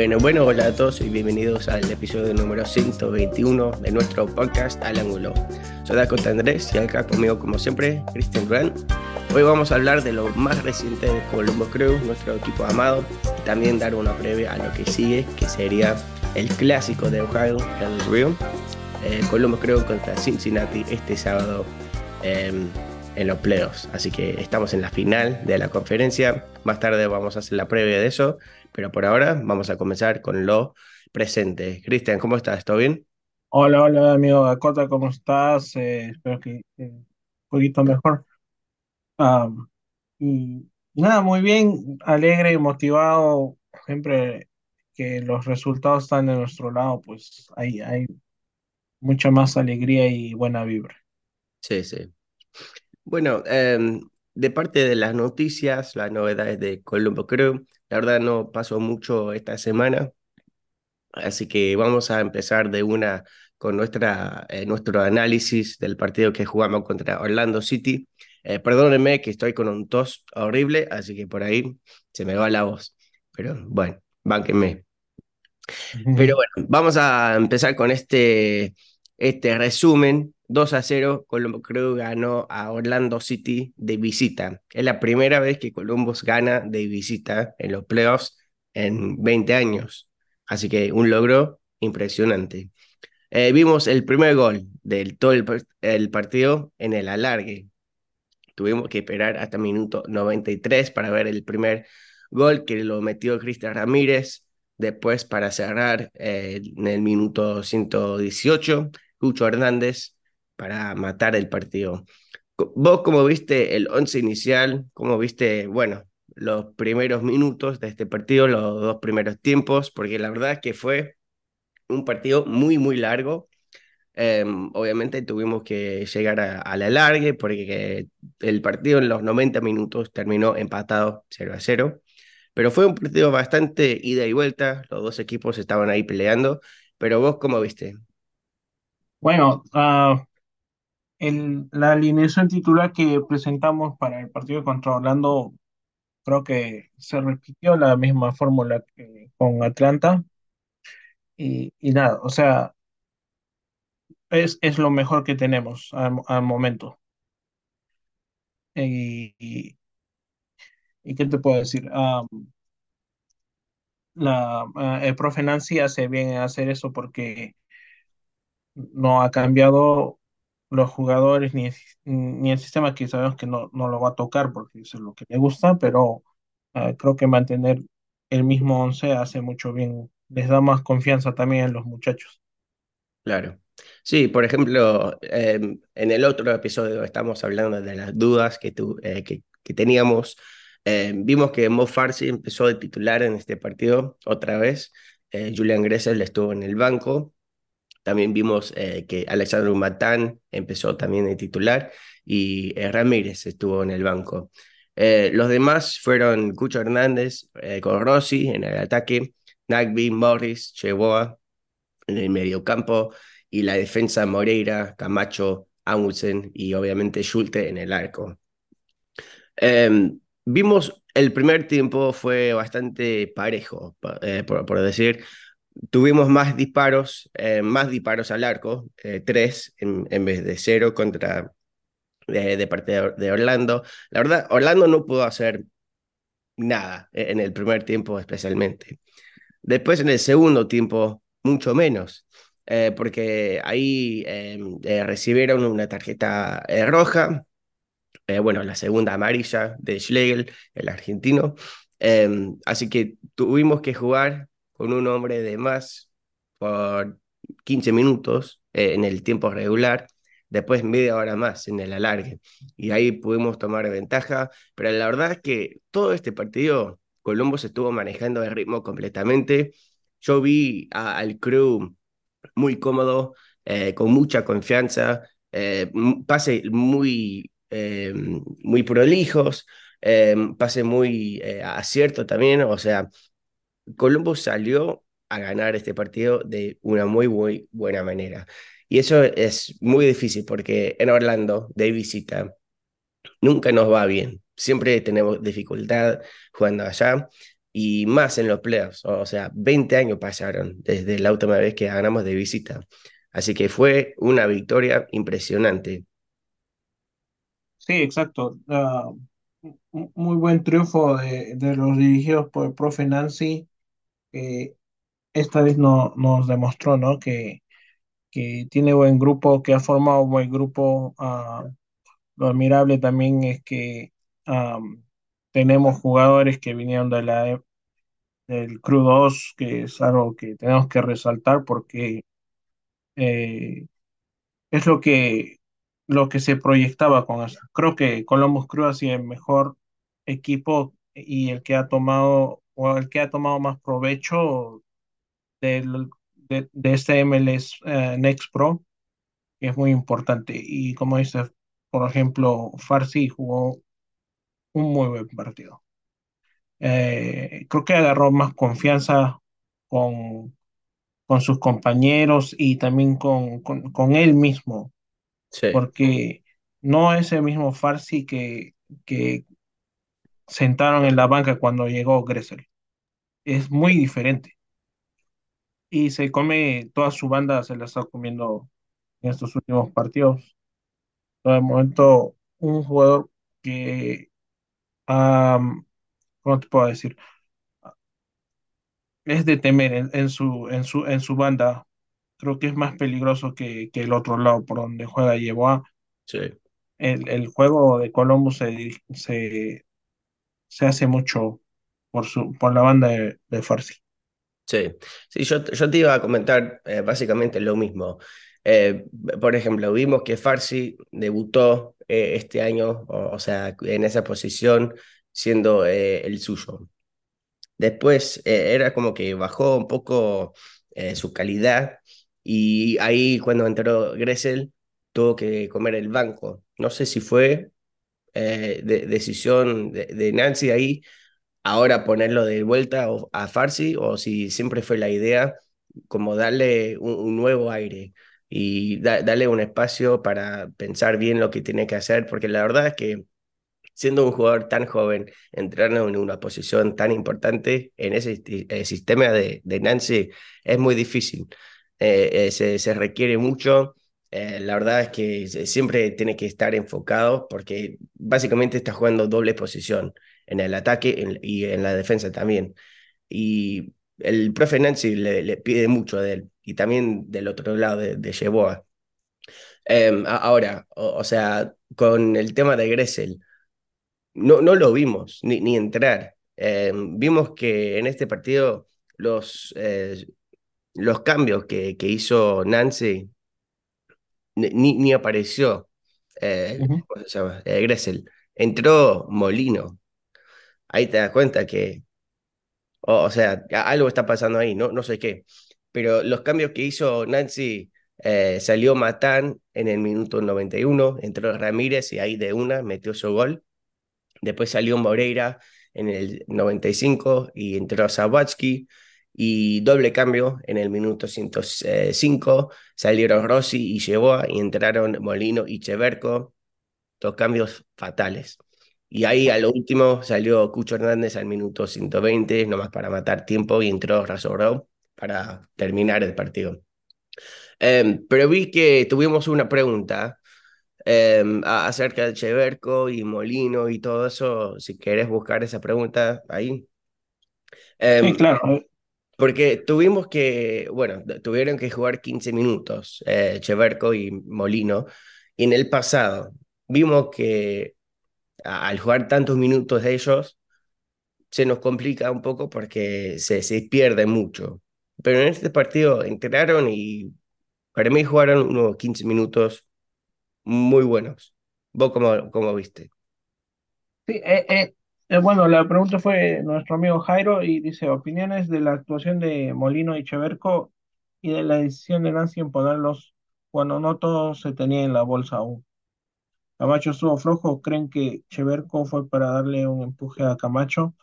Bueno, bueno, hola a todos y bienvenidos al episodio número 121 de nuestro podcast Al Ángulo. Soy Dakota Andrés y acá conmigo, como siempre, Christian Durán. Hoy vamos a hablar de lo más reciente de Colombo Crew, nuestro equipo amado, y también dar una previa a lo que sigue, que sería el clásico de Ohio, el Rio. Eh, Colombo Crew contra Cincinnati este sábado em, en los playoffs. Así que estamos en la final de la conferencia. Más tarde vamos a hacer la previa de eso. Pero por ahora vamos a comenzar con lo presente. Cristian, ¿cómo estás? ¿Todo bien? Hola, hola amigo Dakota, ¿cómo estás? Eh, espero que que un poquito mejor. Y nada, muy bien, alegre y motivado. Siempre que los resultados están de nuestro lado, pues hay, hay mucha más alegría y buena vibra. Sí, sí. Bueno, em, de parte de las noticias, las novedades de Colombo Crew, la verdad no pasó mucho esta semana, así que vamos a empezar de una con nuestra, eh, nuestro análisis del partido que jugamos contra Orlando City. Eh, perdónenme que estoy con un tos horrible, así que por ahí se me va la voz, pero bueno, bánquenme. Pero bueno, vamos a empezar con este, este resumen. 2 a 0, Colombo Crew ganó a Orlando City de visita. Es la primera vez que Columbus gana de visita en los playoffs en 20 años. Así que un logro impresionante. Eh, vimos el primer gol del todo el, par- el partido en el alargue. Tuvimos que esperar hasta minuto 93 para ver el primer gol que lo metió Cristian Ramírez. Después, para cerrar eh, en el minuto 118, Lucho Hernández para matar el partido. ¿Vos cómo viste el once inicial? ¿Cómo viste, bueno, los primeros minutos de este partido, los dos primeros tiempos? Porque la verdad es que fue un partido muy, muy largo Em, obviamente tuvimos que llegar a, a la largue porque el partido en los 90 minutos terminó empatado 0 a 0, pero fue un partido bastante ida y vuelta, los dos equipos estaban ahí peleando, pero vos cómo viste? Bueno, ah, el- la alineación titular que presentamos para el partido contra Orlando, creo que se repitió la misma fórmula que con Atlanta. Y, y nada, o sea, es, es lo mejor que tenemos al, al momento. Y, y, ¿y qué te puedo decir? Ah, la, ah, el profe Nancy hace bien en hacer eso porque no ha cambiado los jugadores ni el, ni el sistema que sabemos que no, no lo va a tocar porque eso es lo que le gusta, pero ah, creo que mantener el mismo once hace mucho bien, les da más confianza también en los muchachos. Claro. Sí, por ejemplo, em, en el otro episodio estamos hablando de las dudas que, tu, eh, que, que teníamos. Em, vimos que Mo Farsi empezó de titular en este partido otra vez. Eh, Julian Gressel estuvo en el banco. También vimos eh, que Alexandru Matán empezó también de titular y eh, Ramírez estuvo en el banco. Eh, los demás fueron Cucho Hernández con Rossi en el ataque, Nagby, Morris, Cheboa en el mediocampo y la defensa Moreira, Camacho, Amundsen y obviamente Schulte en el arco. Eh, vimos el primer tiempo fue bastante parejo, pa- por, por decir. Tuvimos más disparos, eh, más disparos al arco, eh, tres en, en vez de cero contra de, de parte de, Orlando. La verdad, Orlando no pudo hacer nada eh, en el primer tiempo especialmente. Después en el segundo tiempo, mucho menos, eh, porque ahí recibieron una tarjeta roja, bueno, la segunda amarilla de Schlegel, el argentino. Eh, así que tuvimos que jugar con un hombre de más por 15 minutos eh, en el tiempo regular, después media hora más en el alargue. Y ahí pudimos tomar ventaja, pero la verdad es que todo este partido Colombo se estuvo manejando el ritmo completamente. Yo vi al crew muy cómodo, eh, con mucha confianza, eh, pase muy, eh, muy prolijos, pase muy acierto también. O sea, Columbus salió a ganar este partido de una muy, muy buena manera. Y eso es muy difícil porque en Orlando, de visita, nunca nos va bien. Siempre tenemos dificultad jugando allá. y más en los playoffs. O sea, 20 años pasaron desde la última vez que ganamos de visita. Así que fue una victoria impresionante. Sí, exacto. Ah, muy buen triunfo de, de los dirigidos por el profe Nancy, esta vez no, nos demostró, ¿no? Que, que tiene buen grupo, que ha formado buen grupo. ah, lo admirable también es que am, tenemos jugadores que vinieron de la, del Crew 2, que es algo que tenemos que resaltar porque eh, es lo que, lo que se proyectaba con eso. Creo que Columbus Crew ha sido el mejor equipo y el que ha tomado, o el que ha tomado más provecho del, de, de este MLS eh, Next Pro, que es muy importante. Y como dice, por ejemplo, Farsi jugó un muy buen partido. Eh, creo que agarró más confianza con, con sus compañeros y también con, con, con él mismo, Sí, porque no es el mismo Farsi que, que sentaron en la banca cuando llegó Gressel. Es muy diferente. Y se come, toda su banda se la está comiendo en estos últimos partidos. El momento, un jugador que, ¿cómo te puedo decir? Es de temer en, en su, en su, en su banda. Creo que es más peligroso que, que el otro lado por donde juega Yeboah. sí. El, el juego de Columbus se, se, se hace mucho por, su, por la banda de, de Farsi. Sí, sí, yo, yo te iba a comentar eh, básicamente lo mismo. Eh, por ejemplo, vimos que Farsi debutó eh, este año, o, o sea, en esa posición, siendo el suyo. Después era como que bajó un poco su calidad y ahí cuando entró Gressel tuvo que comer el banco. No sé si fue eh, de- decisión de, Nancy ahí ahora ponerlo de vuelta a Farsi o si siempre fue la idea como darle un, nuevo aire y da- darle un espacio para pensar bien lo que tiene que hacer, porque la verdad es que siendo un jugador tan joven, entrando en una posición tan importante en ese eh, sistema de, Nancy es muy difícil. Eh, se, se requiere mucho. Eh, la verdad es que siempre tiene que estar enfocado porque básicamente está jugando doble posición en el ataque y en la defensa también. Y el profe Nancy le, pide mucho de él y también del otro lado de, de Yeboah. Em, ahora, o, sea, con el tema de Gressel no, no lo vimos ni, ni entrar. Eh, vimos que en este partido los, eh, los cambios que, que hizo Nancy ni, ni apareció eh, Ujú. ¿cómo se llama? Eh, Gressel. Entró Molino. Ahí te das cuenta que, o, o sea, algo está pasando ahí, no, no sé qué. Pero los cambios que hizo Nancy, eh, salió Matán en el minuto 91, entró Ramírez y ahí de una metió su gol. Después salió Moreira en el 95 y entró Sawatsky. Y doble cambio en el minuto 105. Salieron Rossi y Yeboah y entraron Molino y Cheverco. Dos cambios fatales. Y ahí a lo último salió Cucho Hernández al minuto 120, nomás para matar tiempo, y entró Razorro para terminar el partido. Em, pero vi que tuvimos una pregunta a- acerca de Cheverco y Molino y todo eso, si querés buscar esa pregunta ahí. Sí, Em, claro. Porque tuvimos que, bueno, tuvieron que jugar 15 minutos, eh, Cheverco y Molino, y en el pasado vimos que al jugar tantos minutos de ellos, se nos complica un poco porque se, se pierde mucho. Pero en este partido entraron y para mí jugaron unos 15 minutos muy buenos. ¿Vos cómo, cómo viste? Sí, eh, eh, eh, bueno, la pregunta fue nuestro amigo Jairo y dice opiniones de la actuación de Molino y Cheverco y de la decisión de Nancy en ponerlos cuando no todo se tenía en la bolsa aún. Camacho estuvo flojo, ¿creen que Cheverco fue para darle un empuje a Camacho?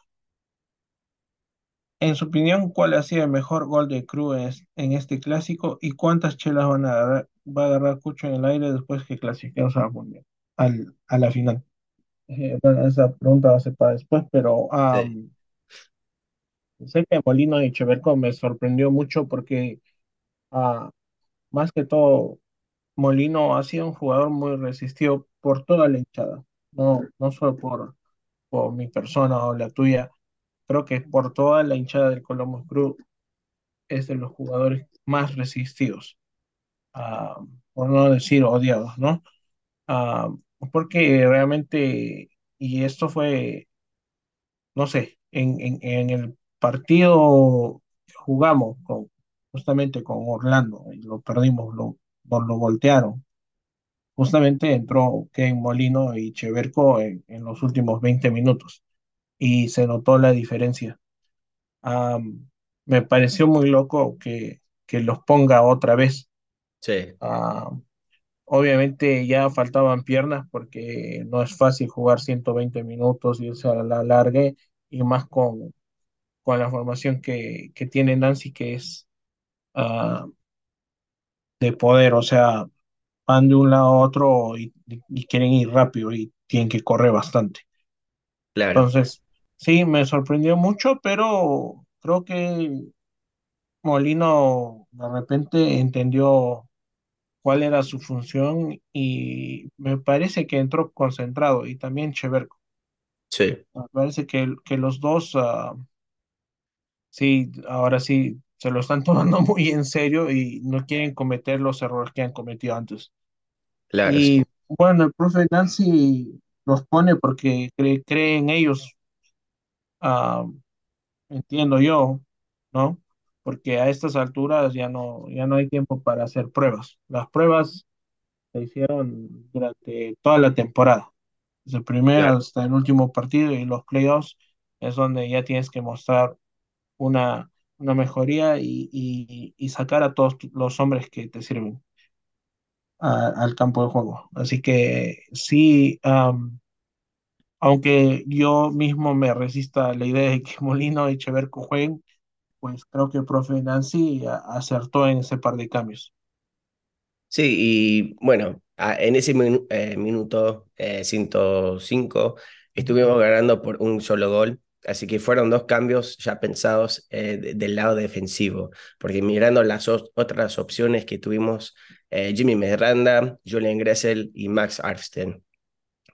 En su opinión, ¿cuál ha sido el mejor gol de Cruz en, es- en este clásico y cuántas chelas van a va a agarrar Cucho en el aire después que clasifiquemos al al, a la final? Eh, bueno, esa pregunta va a ser para después, pero Sí. am, Sé que Molino y Cheverco me sorprendió mucho porque ah, más que todo Molino ha sido un jugador muy resistido por toda la hinchada, no, no solo por, por mi persona o la tuya, creo que por toda la hinchada del Columbus Crew es de los jugadores más resistidos, ah, por no decir odiados, ¿no? Ah, porque realmente, y esto fue, no sé, en, en, en el partido que jugamos con, justamente con Orlando, y lo perdimos, lo, lo, lo voltearon. Justamente entró Ken Molino y Cheverco en, en los últimos 20 minutos y se notó la diferencia. Ah, me pareció muy loco que, que los ponga otra vez. Sí, Ah, Obviamente ya faltaban piernas porque no es fácil jugar 120 minutos y irse a la larga y más con, con la formación que, que tiene Nancy que es ah, de poder, o sea, van de un lado a otro y, y quieren ir rápido y tienen que correr bastante. claro. Entonces, sí, me sorprendió mucho, pero creo que Molino de repente entendió cuál era su función y me parece que entró concentrado y también Cheverco. Sí, Me parece que, que los dos, ah, sí, ahora sí, se lo están tomando muy en serio y no quieren cometer los errores que han cometido antes. claro, Y bueno, el profe Nancy los pone porque cree, cree en ellos, ah, entiendo yo, ¿no? Porque a estas alturas ya no, ya no hay tiempo para hacer pruebas. Las pruebas se hicieron durante toda la temporada. Desde el primer claro. hasta el último partido y los playoffs es donde ya tienes que mostrar una, una mejoría y, y- y sacar a todos los hombres que te sirven a- al campo de juego. Así que sí, aunque yo mismo me resista a la idea de que Molino y Cheverco jueguen, pues creo que el profe Nancy a- acertó en ese par de cambios. Sí, y bueno, en ese minu- eh, minuto eh, 105 estuvimos ganando por un solo gol, así que fueron dos cambios ya pensados eh, de- del lado defensivo, porque mirando las otras opciones que tuvimos, eh, Jimmy Medranda, Julian Gressel y Max Arfsten,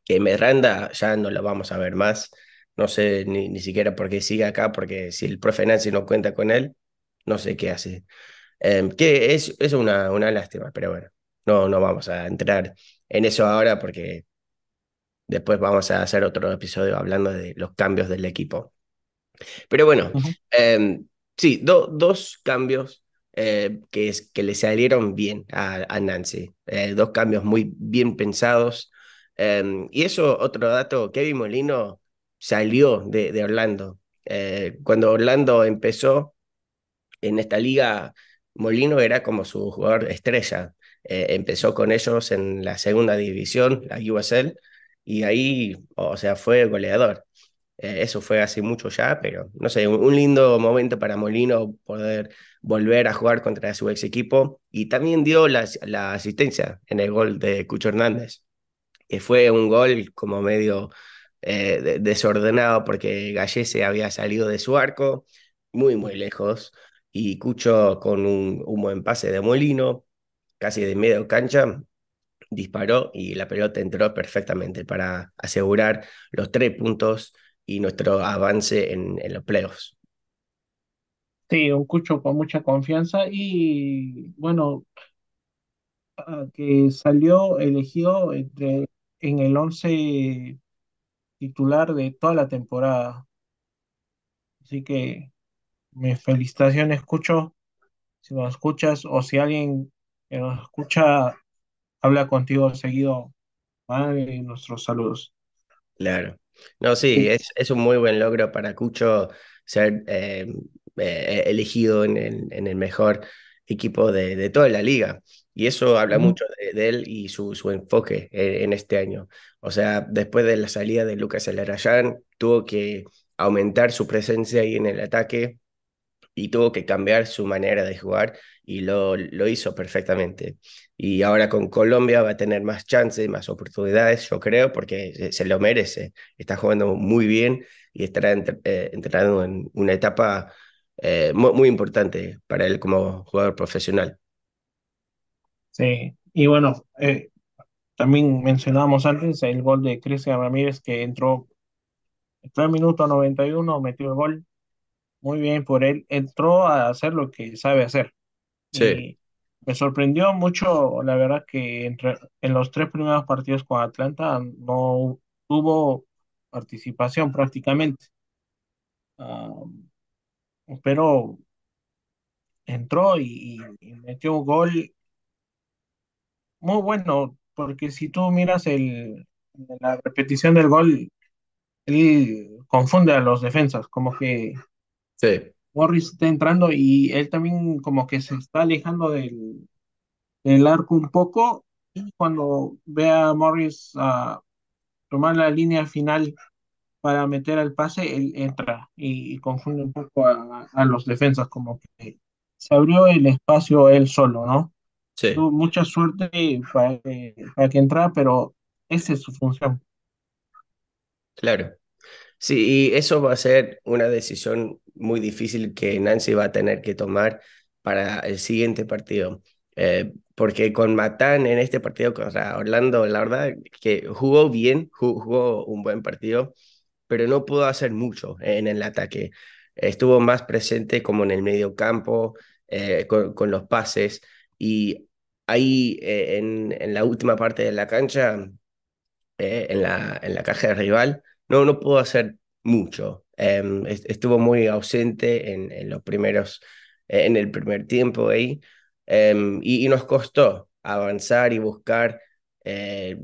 que Medranda ya no lo vamos a ver más, no sé ni, ni siquiera por qué sigue acá, porque si el profe Nancy no cuenta con él, no sé qué hace. Em, que es, es una, una lástima, pero bueno, no, no vamos a entrar en eso ahora porque después vamos a hacer otro episodio hablando de los cambios del equipo. Pero bueno, em, sí, do- dos cambios eh, que, es, que le salieron bien a, a Nancy. Eh, dos cambios muy bien pensados. Em, y eso, otro dato, Kevin Molino salió de, de Orlando. Eh, cuando Orlando empezó en esta liga, Molino era como su jugador estrella. Eh, empezó con ellos en la segunda división, la USL, y ahí, o sea, fue goleador. Eh, eso fue hace mucho ya, pero no sé, un, lindo momento para Molino poder volver a jugar contra su ex equipo y también dio la, la asistencia en el gol de Cucho Hernández que fue un gol como medio eh, de- desordenado porque Gallese había salido de su arco muy, muy lejos y Cucho con un, buen pase de Molino, casi de medio cancha, disparó y la pelota entró perfectamente para asegurar los tres puntos y nuestro avance en, los playoffs. Sí, un cucho con mucha confianza y bueno, ah, que salió elegido entre, en el once titular de toda la temporada. Así que mis felicitaciones, escucho, si nos escuchas o si alguien que nos escucha habla contigo seguido, mande nuestros saludos. Claro. No, sí, Sí. es, es un muy buen logro para Cucho ser eh, eh, elegido en el, en el mejor equipo de, de toda la liga. Y eso habla mucho de, de él y su, su enfoque en, en este año. O sea, después de la salida de Lucas Elarayán, tuvo que aumentar su presencia ahí en el ataque y tuvo que cambiar su manera de jugar y lo, lo hizo perfectamente. Y ahora con Colombia va a tener más chances, más oportunidades, yo creo, porque se, lo merece. Está jugando muy bien y estará eh, entrando en una etapa eh, muy, muy importante para él como jugador profesional. Sí, y bueno, eh, también mencionábamos antes el gol de Cristian Ramírez que entró, entró en minuto 91, metió el gol. Muy bien por él. Entró a hacer lo que sabe hacer. Sí, Y me sorprendió mucho, la verdad, que entre, en los tres primeros partidos con Atlanta no tuvo participación prácticamente. Ah, pero entró y, y metió un gol muy bueno, porque si tú miras el, la repetición del gol, él confunde a los defensas, como que sí, Morris está entrando y él también como que se está alejando del, del arco un poco y cuando ve a Morris a tomar la línea final para meter al pase, él entra y, y confunde un poco a, a los defensas, como que se abrió el espacio él solo, ¿no? Sí, Tuvo mucha suerte para que, para que entrara, pero esa es su función. claro. Sí, y eso va a ser una decisión muy difícil que Nancy va a tener que tomar para el siguiente partido. Eh, porque con Matán en este partido contra Orlando, la verdad que jugó bien, jugó un buen partido, pero no pudo hacer mucho en el ataque. Estuvo más presente como en el medio campo, eh, con, con, los pases, y ahí eh, en, en la última parte de la cancha eh, en la, en la caja de rival, no, no pudo hacer mucho. Eh, estuvo muy ausente en, en los primeros, eh, en el primer tiempo ahí, eh, y, y, nos costó avanzar y buscar eh,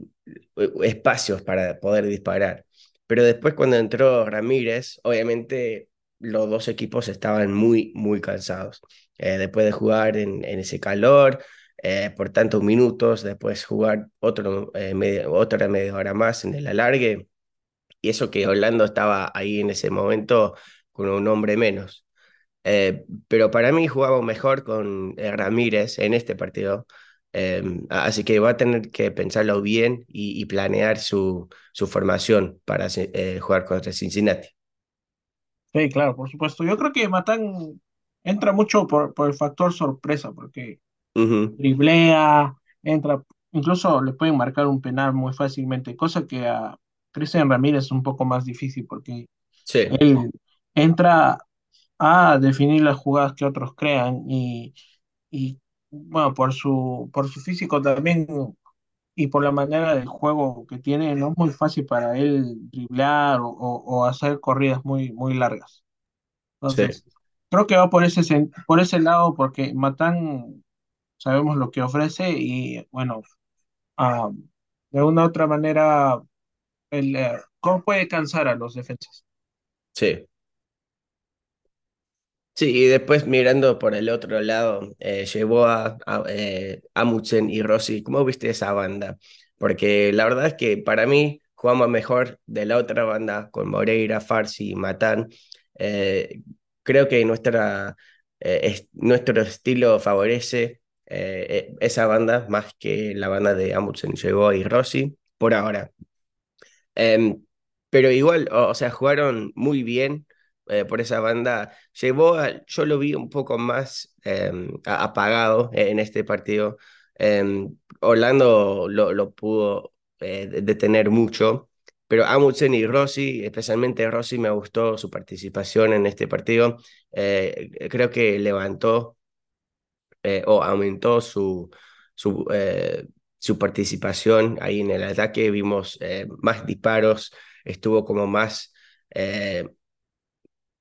espacios para poder disparar. Pero después cuando entró Ramírez, obviamente los dos equipos estaban muy, muy cansados. Eh, después de jugar en, en ese calor, eh, por tantos minutos, después jugar otro, eh, otra media hora más en el alargue, y eso que Orlando estaba ahí en ese momento con un hombre menos. Eh, pero para mí jugamos mejor con eh, Ramírez en este partido, eh, así que va a tener que pensarlo bien y, y planear su, su formación para eh, jugar contra Cincinnati. Sí, claro, por supuesto. Yo creo que Matán entra mucho por, por el factor sorpresa, porque Uh -huh. driblea, entra, incluso le pueden marcar un penal muy fácilmente, cosa que a Cristian Ramírez es un poco más difícil porque Sí, él entra a definir las jugadas que otros crean y, y bueno, por su, por su físico también y por la manera de juego que tiene, no es muy fácil para él driblar o, o- o hacer corridas muy, muy largas. sí, Entonces, creo que va por ese, por ese lado porque Matán sabemos lo que ofrece y bueno, ah, de una u otra manera, el, eh, ¿cómo puede cansar a los defensas? sí. Sí, y después mirando por el otro lado, eh, llevó a, a eh, Amundsen y Rossi. ¿Cómo viste esa banda? Porque la verdad es que para mí jugamos mejor de la otra banda con Moreira, Farsi y Matán. Eh, creo que eh, es- nuestro estilo favorece eh, eh, esa banda más que la banda de Amundsen, llegó y Rossi por ahora. Em, pero igual, o, sea, jugaron muy bien por esa banda. Llevó yo lo vi un poco más em, apagado en este partido. Em, Orlando lo, pudo de- detener mucho, pero Amundsen y Rossi, especialmente Rossi, me gustó su participación en este partido. Eh, creo que levantó eh, o aumentó su, su, eh, su participación ahí en el ataque. Vimos eh, más disparos, estuvo como más, eh,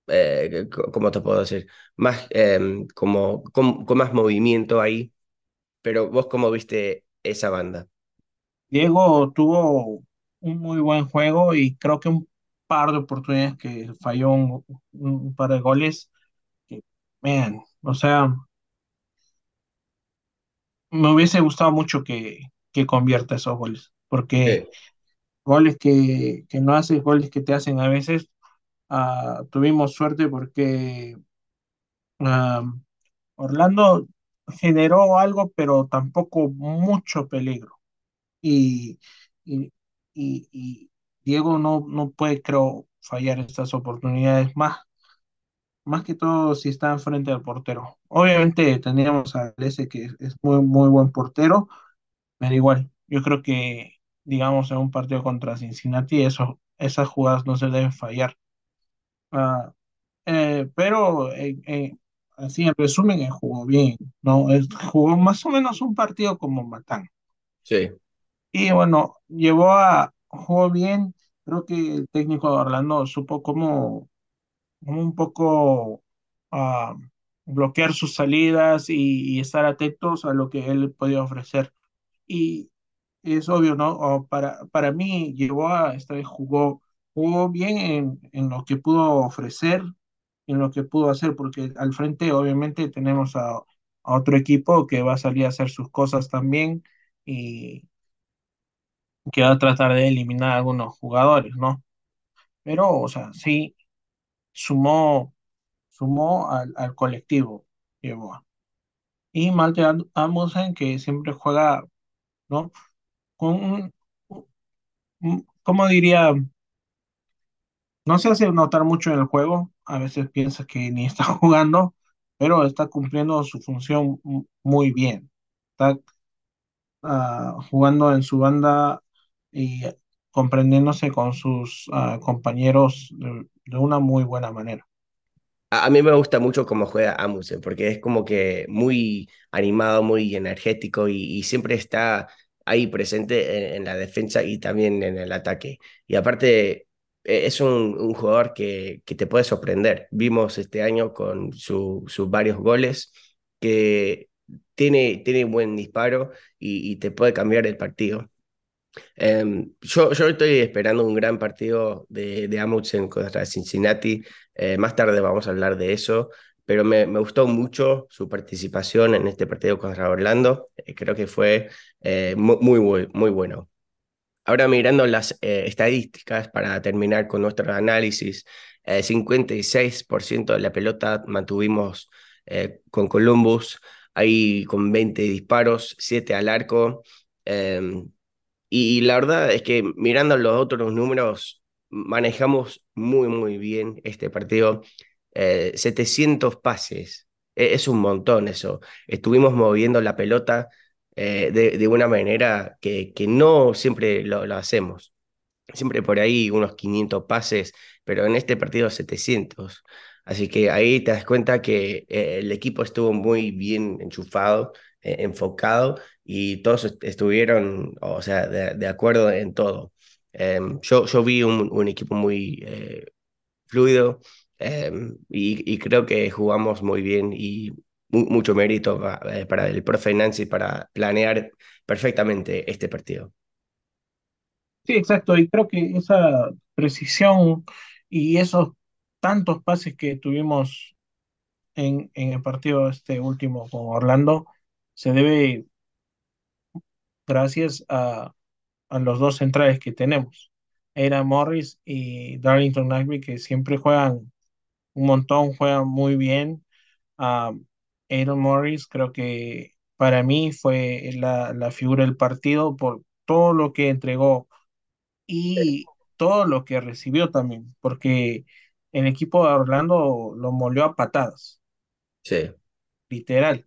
eh, ¿cómo te puedo decir? Más, eh, como, con más movimiento ahí. Pero vos, ¿cómo viste esa banda? Diego tuvo un muy buen juego y creo que un par de oportunidades que falló un, un par de goles que, man, o sea, me hubiese gustado mucho que, que convierta esos goles, porque Sí, goles que, que no haces, goles que te hacen a veces, ah, tuvimos suerte porque Ah, Orlando generó algo, pero tampoco mucho peligro. Y, y, y- y Diego no, no puede, creo, fallar estas oportunidades más, más que todo si está enfrente del portero. Obviamente tendríamos a ese que es, muy, muy buen portero, pero igual, yo creo que, digamos, en un partido contra Cincinnati, eso, esas jugadas no se deben fallar. Ah, eh, pero eh, eh, así en resumen, jugó bien, ¿no? Jugó más o menos un partido como Matán. Sí. Y bueno, llevó a, jugó bien, creo que el técnico de Orlando supo cómo, cómo un poco ah, bloquear sus salidas y, y estar atentos a lo que él podía ofrecer. Y es obvio, ¿no? O para, para mí llegó a, esta vez jugó, jugó bien en, en lo que pudo ofrecer, en lo que pudo hacer, porque al frente obviamente tenemos a, a otro equipo que va a salir a hacer sus cosas también y que va a tratar de eliminar a algunos jugadores, ¿no? Pero, o sea, sí, sumó, sumó al, al colectivo, llevó. Y Malte Amundsen, que siempre juega, ¿no? Con un, ¿cómo diría? No se hace notar mucho en el juego, a veces piensas que ni está jugando, pero está cumpliendo su función mu- muy bien. Está ah, jugando en su banda y comprendiéndose con sus ah, compañeros de, una muy buena manera. A, mí me gusta mucho cómo juega Amundsen, porque es como que muy animado, muy energético y, siempre está ahí presente en, la defensa y también en el ataque. Y aparte, e- es un, un jugador que, que te puede sorprender. Vimos este año con su- sus varios goles que tiene, tiene buen disparo y, y te puede cambiar el partido. Em, yo, yo estoy esperando un gran partido de, de Amundsen contra Cincinnati. Eh, más tarde vamos a hablar de eso, pero me, me gustó mucho su participación en este partido contra Orlando. Eh, creo que fue eh, mu- muy, muy, muy bueno. Ahora mirando las eh, estadísticas para terminar con nuestro análisis, eh, 56% de la pelota mantuvimos eh, con Columbus, ahí con 20 disparos, 7 al arco. em, y la verdad es que mirando los otros números, manejamos muy, muy bien este partido. Eh, 700 pases, E- es un montón eso. Estuvimos moviendo la pelota eh, de, de una manera que, que no siempre lo, hacemos. Siempre por ahí unos 500 pases, pero en este partido 700. Así que ahí te das cuenta que eh, el equipo estuvo muy bien enchufado, eh, enfocado y todos est- estuvieron, o sea, de, acuerdo en todo. Em, yo, yo vi un, equipo muy eh, fluido em, y, y creo que jugamos muy bien y mu- mucho mérito eh, para el profe Nancy para planear perfectamente este partido. Sí, exacto, y creo que esa precisión y esos tantos pases que tuvimos en, en el partido este último con Orlando se debe gracias a, a los dos centrales que tenemos, Era Morris y Darlington Nagby, que siempre juegan un montón, juegan muy bien. Ah, Aaron Morris creo que para mí fue la, la figura del partido por todo lo que entregó y todo lo que recibió también, porque el equipo de Orlando lo molió a patadas, Sí, literal,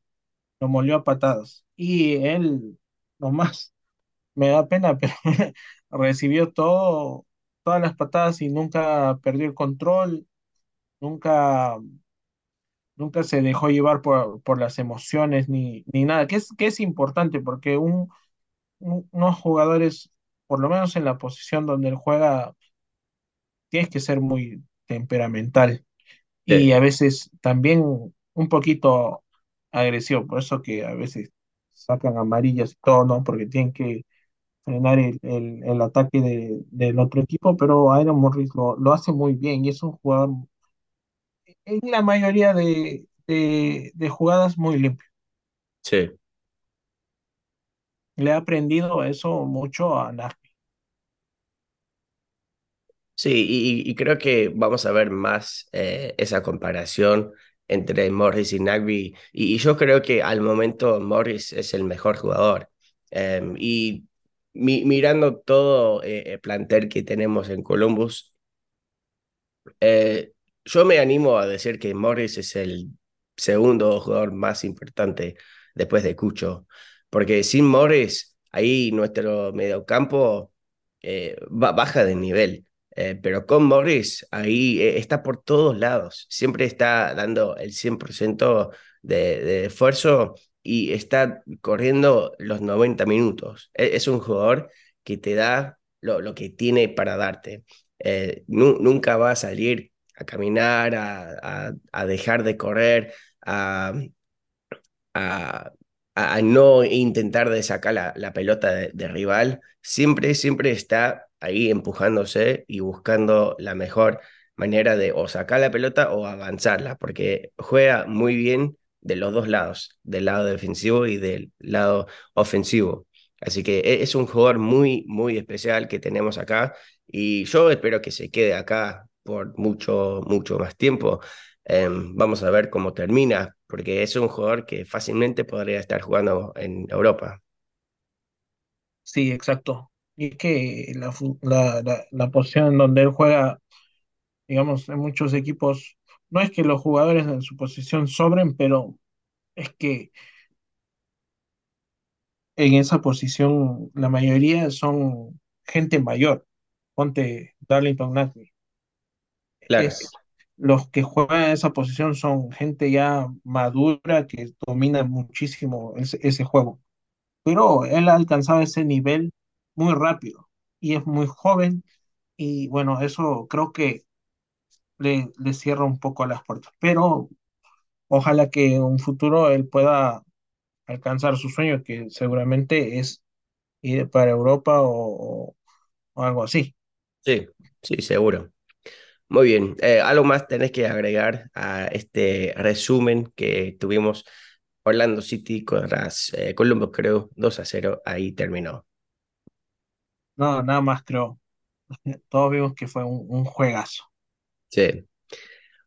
lo molió a patadas. Y él, nomás, me da pena, pero recibió todo, todas las patadas y nunca perdió el control, nunca, nunca se dejó llevar por, por las emociones ni, ni nada, que es, que es importante porque un, un- unos jugadores, por lo menos en la posición donde él juega, tienes que ser muy temperamental y a veces también un poquito agresivo, por eso que a veces sacan amarillas y todo, ¿no? Porque tienen que frenar el, el, el ataque de- del otro equipo, pero Aaron Morris lo, lo hace muy bien y es un jugador en la mayoría de, de, de jugadas muy limpio. sí. Le ha aprendido eso mucho a Nasri. Sí, y, y creo que vamos a ver más eh, esa comparación entre Morris y Nagby. Y, yo creo que al momento Morris es el mejor jugador. Em, y mi, mirando todo eh, el plantel que tenemos en Columbus, eh, yo me animo a decir que Morris es el segundo jugador más importante después de Cucho, porque sin Morris, ahí nuestro mediocampo eh, baja de nivel. Eh, pero con Morris, ahí eh, está por todos lados. Siempre está dando el 100% de, de esfuerzo y está corriendo los 90 minutos. E, es un jugador que te da lo, lo que tiene para darte. nunca va a salir a caminar, a, a, dejar de correr, a, a, no intentar de sacar la, la pelota de, rival, siempre, siempre está ahí empujándose y buscando la mejor manera de o sacar la pelota o avanzarla, porque juega muy bien de los dos lados, del lado defensivo y del lado ofensivo. Así que e, es un jugador muy, muy especial que tenemos acá y yo espero que se quede acá por mucho, mucho más tiempo. Eh, vamos a ver cómo termina, porque es un jugador que fácilmente podría estar jugando en Europa. Sí, exacto. Y es que la, la, la, la posición en donde él juega, digamos, en muchos equipos, no es que los jugadores en su posición sobren, pero es que en esa posición la mayoría son gente mayor. Ponte Darlington Nagby. Claro. Es, los que juegan en esa posición son gente ya madura que domina muchísimo ese, ese juego. Pero él ha alcanzado ese nivel muy rápido y es muy joven y bueno, eso creo que le, cierra un poco las puertas. Pero ojalá que en un futuro él pueda alcanzar su sueño, que seguramente es ir para Europa o, o algo así. Sí, sí, seguro. Muy bien. Eh, ¿Algo más tenés que agregar a este resumen que tuvimos? Orlando City contra eh, Columbus, creo, 2 a 0, ahí terminó. No, nada más creo. Todos vimos que fue un, juegazo. Sí.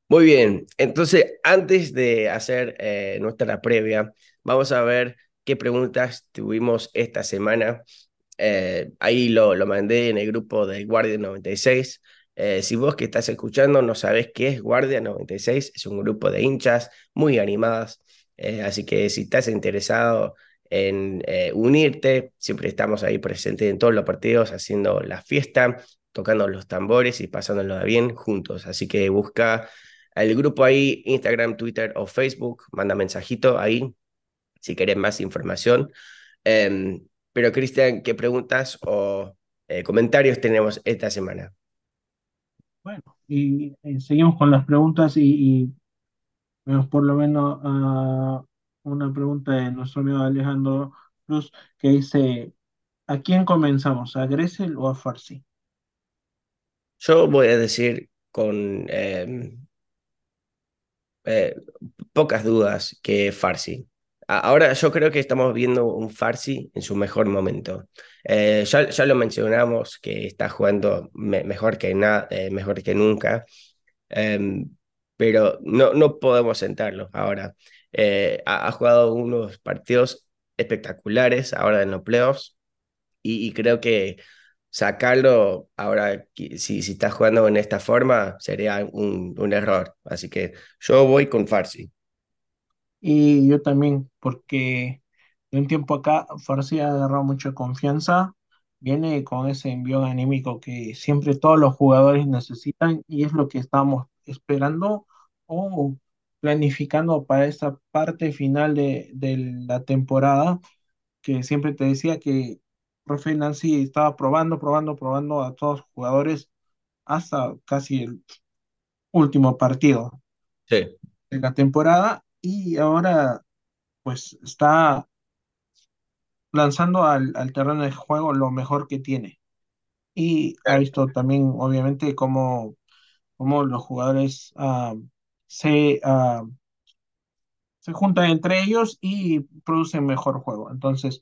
Muy bien. Entonces, antes de hacer eh, nuestra previa, vamos a ver qué preguntas tuvimos esta semana. Eh, ahí lo, lo mandé en el grupo de Guardia 96. Eh, si vos que estás escuchando no sabés qué es Guardia 96, es un grupo de hinchas muy animadas. Eh, así que si estás interesado en eh, unirte, siempre estamos ahí presentes en todos los partidos haciendo la fiesta, tocando los tambores y pasándolo bien juntos. Así que busca el grupo ahí, Instagram, Twitter o Facebook, manda mensajito ahí si querés más información. Em, pero Cristian, ¿qué preguntas o comentarios tenemos esta semana? Bueno, y, y seguimos con las preguntas y, vemos por lo menos una pregunta de nuestro amigo Alejandro Cruz que dice, ¿a quién comenzamos? ¿A Gressel o a Farsi? Yo voy a decir con eh, eh, pocas dudas que Farsi. Ahora yo creo que estamos viendo un Farsi en su mejor momento. Eh, ya, ya, lo mencionamos que está jugando me, mejor, que eh, mejor que nunca, eh, pero no, no podemos sentarlo ahora. Eh, ha, ha, jugado unos partidos espectaculares ahora en los playoffs y, y creo que sacarlo ahora, si, si está jugando en esta forma, sería un, un error. Así que yo voy con Farsi. Y yo también, porque de un tiempo acá Farsi ha agarrado mucha confianza, viene con ese envío anímico que siempre todos los jugadores necesitan y es lo que estamos esperando o planificando para esta parte final de, de la temporada, que siempre te decía que profe Nancy estaba probando, probando, probando a todos los jugadores hasta casi el último partido sí. de la temporada y ahora pues está lanzando al, al, terreno de juego lo mejor que tiene. Y ha visto también, obviamente, cómo, cómo los jugadores uh, se, uh, se juntan entre ellos y producen mejor juego. Entonces,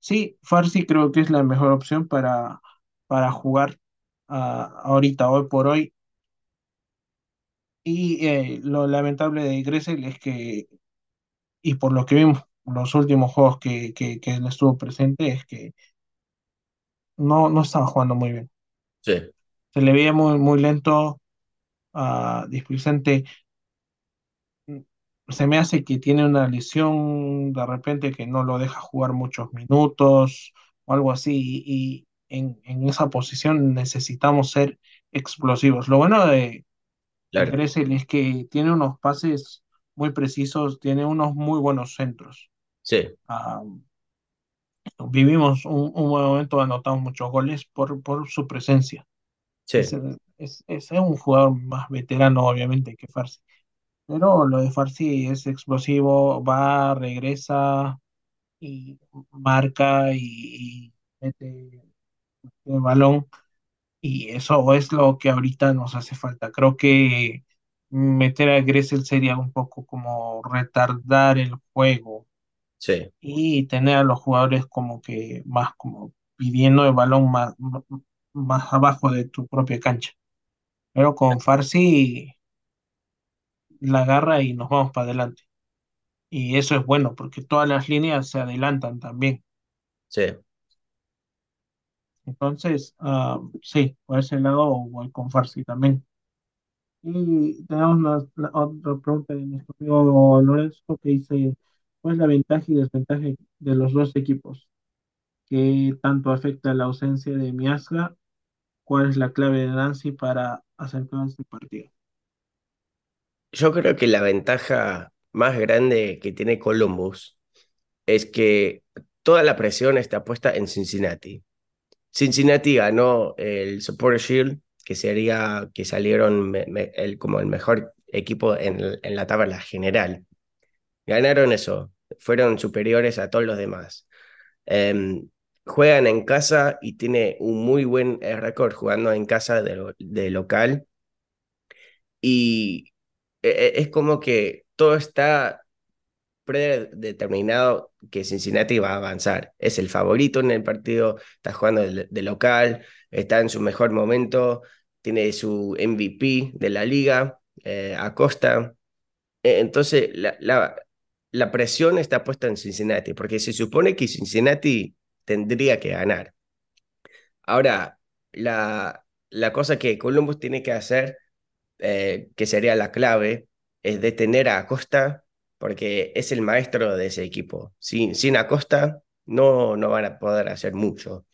sí, Farsi creo que es la mejor opción para, para jugar uh, ahorita, hoy por hoy, Y eh, lo lamentable de Gressel es que, y por lo que vimos los últimos juegos que, que, que él estuvo presente, es que no, no estaba jugando muy bien. Sí, Se le veía muy, muy lento, uh, displicente. Se me hace que tiene una lesión de repente que no lo deja jugar muchos minutos o algo así. Y en, en esa posición necesitamos ser explosivos. Lo bueno de, de claro. Gressel es que tiene unos pases muy precisos, tiene unos muy buenos centros. Sí, Uh, vivimos un, un, buen momento, anotamos muchos goles por, por su presencia. Es, sí, es, es, un jugador más veterano, obviamente, que Farsi. Pero lo de Farsi es explosivo, va, regresa y marca y, y mete el balón. Y eso es lo que ahorita nos hace falta. Creo que meter a Gressel sería un poco como retardar el juego sí, y tener a los jugadores como que más como pidiendo el balón más, más abajo de tu propia cancha. Pero con Farsi la agarra y nos vamos para adelante. Y eso es bueno porque todas las líneas se adelantan también. sí. Entonces, uh, sí, por ese lado voy con Farsi también. Y tenemos una, la otra pregunta de nuestro amigo Lorenzo que dice, ¿cuál es la ventaja y desventaja de los dos equipos? ¿Qué tanto afecta la ausencia de Miasga? ¿Cuál es la clave de Nancy para acercar este partido? Yo creo que la ventaja más grande que tiene Columbus es que toda la presión está puesta en Cincinnati. Cincinnati ganó el Supporter Shield, que sería que salieron como el mejor equipo en, la tabla general. Ganaron eso, fueron superiores a todos los demás. Em, juegan en casa y tiene un muy buen eh, récord jugando en casa de, de local. Y es como que todo está predeterminado que Cincinnati va a avanzar. Es el favorito en el partido, está jugando de, local, está en su mejor momento, tiene su MVP de la liga, eh, Acosta. Eh, Entonces, la, la, la presión está puesta en Cincinnati, porque se supone que Cincinnati tendría que ganar. Ahora, la, la cosa que Columbus tiene que hacer eh, que sería la clave, es detener a Acosta, porque es el maestro de ese equipo. Sin, sin Acosta no, no van a poder hacer mucho.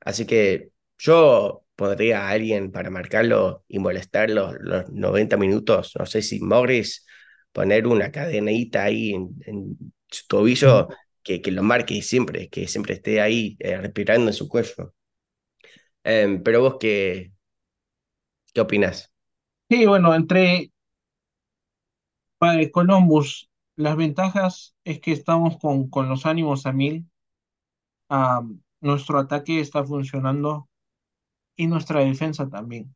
Así que yo podría a alguien para marcarlo y molestarlo los 90 minutos, no sé si Morris, poner una cadenita ahí en, en su tobillo que, que lo marque siempre, que siempre esté ahí eh, respirando en su cuello. Em, pero vos, ¿qué, qué opinás? Sí, bueno, entre para Columbus, las ventajas es que estamos con, con los ánimos a mil, ah, nuestro ataque está funcionando y nuestra defensa también.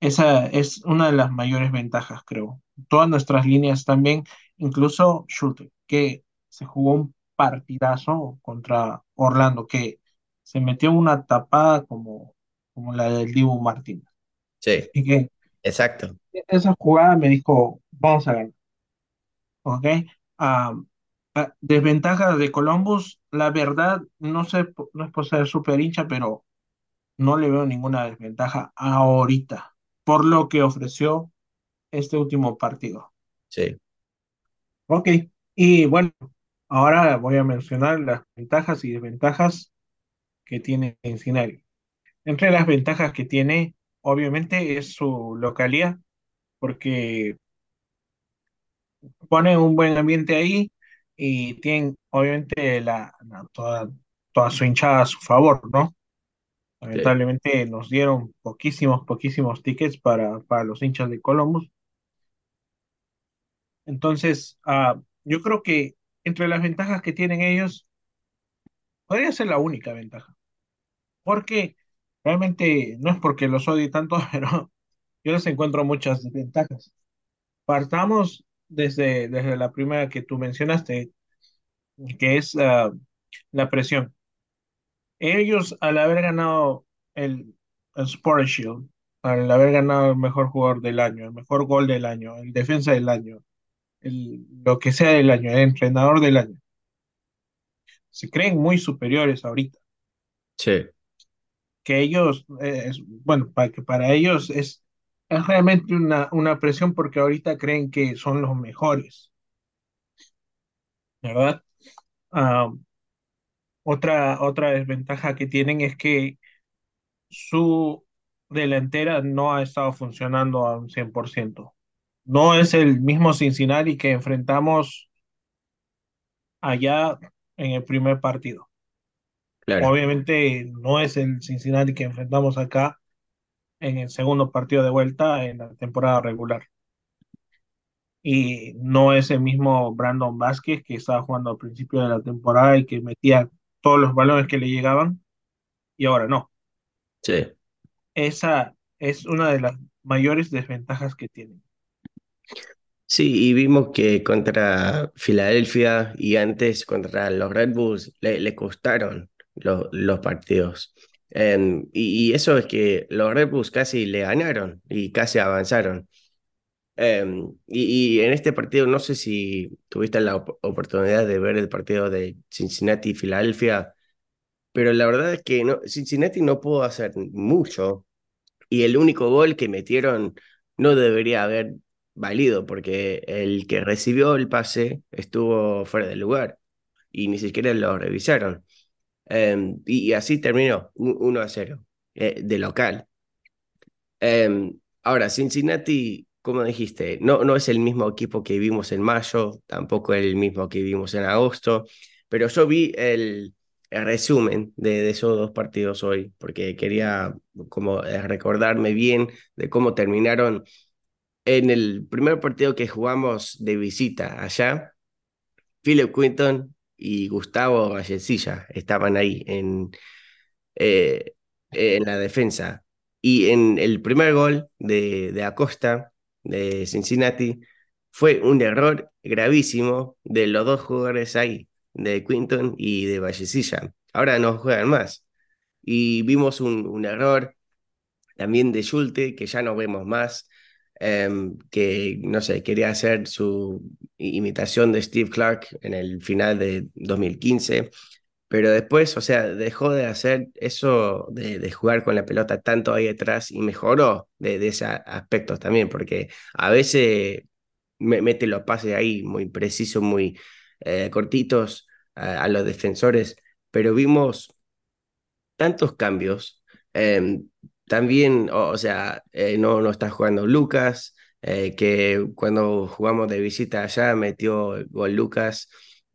Esa es una de las mayores ventajas, creo. Todas nuestras líneas también, incluso Schulte, que se jugó un partidazo contra Orlando, que se metió una tapada como, como la del Dibu Martínez. Sí, Y que exacto. esa jugada me dijo, vamos a ganar, ¿ok? Ah, ah, desventajas de Columbus, la verdad, no sé, no es por ser súper hincha, pero no le veo ninguna desventaja ahorita, por lo que ofreció este último partido. Sí, Ok, y bueno, ahora voy a mencionar las ventajas y desventajas que tiene Cincinnati. Entre las ventajas que tiene, obviamente, es su localidad, porque pone un buen ambiente ahí y tienen, obviamente, la, la- toda, toda su hinchada a su favor, ¿no? sí, Lamentablemente nos dieron poquísimos, poquísimos tickets para, para los hinchas de Columbus. Entonces, ah, yo creo que entre las ventajas que tienen ellos, podría ser la única ventaja, porque realmente no es porque los odie tanto, pero yo les encuentro muchas ventajas. Partamos desde, desde la primera que tú mencionaste, que es ah, la presión. Ellos, al haber ganado el, el Sport Shield, al haber ganado el mejor jugador del año, el mejor gol del año, el defensa del año, el, lo que sea del año, el entrenador del año. Se creen muy superiores ahorita. Sí, Que ellos, eh, es- bueno, para que para ellos es, es realmente una, una presión porque ahorita creen que son los mejores, ¿verdad? Otra, otra desventaja que tienen es que su delantera no ha estado funcionando a un 100%. No es el mismo Cincinnati que enfrentamos allá en el primer partido. Claro. Obviamente no es el Cincinnati que enfrentamos acá en el segundo partido de vuelta en la temporada regular. Y no es el mismo Brandon Vázquez que estaba jugando al principio de la temporada y que metía todos los balones que le llegaban y ahora no. Sí. Esa es una de las mayores desventajas que tienen. Sí, y vimos que contra Filadelfia y antes contra los Red Bulls le, le costaron lo- los partidos. Em, y, eso es que los Red Bulls casi le ganaron y casi avanzaron. Em, y, en este partido, no sé si tuviste la op- oportunidad de ver el partido de Cincinnati y Filadelfia, pero la verdad es que Cincinnati no pudo hacer mucho y el único gol que metieron no debería haber valido porque el que recibió el pase estuvo fuera de lugar y ni siquiera lo revisaron. Em, y, así terminó, u- 1 a 0 eh, de local. Em, ahora, Cincinnati, como dijiste, no, no es el mismo equipo que vimos en mayo, tampoco el mismo que vimos en agosto, pero yo vi el, el resumen de, de esos dos partidos hoy, porque quería como eh, recordarme bien de cómo terminaron en el primer partido que jugamos de visita allá. Philip Quinton y Gustavo Vallecilla estaban ahí en, eh, en la defensa. Y en el primer gol de, de Acosta, de Cincinnati, fue un error gravísimo de los dos jugadores ahí, de Quinton y de Vallecilla. Ahora no juegan más. Y vimos un, un error también de Schulte, que ya no vemos más, em, que, no sé, quería hacer su imitación de Steve Clark en el final de 2015, pero después, o sea, dejó de hacer eso de, de jugar con la pelota tanto ahí atrás y mejoró de, de ese aspecto también, porque a veces me- mete los pases ahí muy precisos, muy eh, cortitos a, a los defensores, pero vimos tantos cambios. eh, también, o, sea, eh, no, no está jugando Lucas, eh, que cuando jugamos de visita allá metió gol Lucas.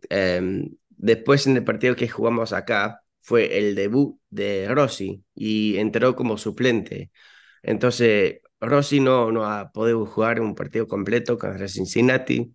Eh, después en el partido que jugamos acá fue el debut de Rossi y entró como suplente. Entonces, Rossi no, no ha podido jugar un partido completo contra Cincinnati.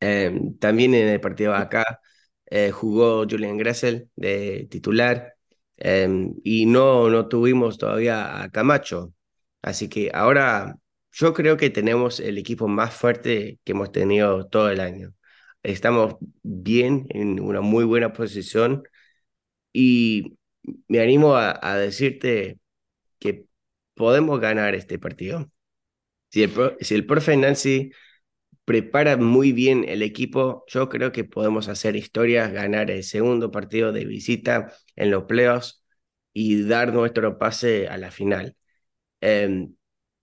Eh, también en el partido acá eh, jugó Julian Gressel de titular eh, y no, no tuvimos todavía a Camacho. Así que ahora yo creo que tenemos el equipo más fuerte que hemos tenido todo el año. Estamos bien, en una muy buena posición y me animo a, decirte que podemos ganar este partido. Si el, si el profe Nancy prepara muy bien el equipo. Yo creo que podemos hacer historias, ganar el segundo partido de visita en los playoffs y dar nuestro pase a la final. Eh,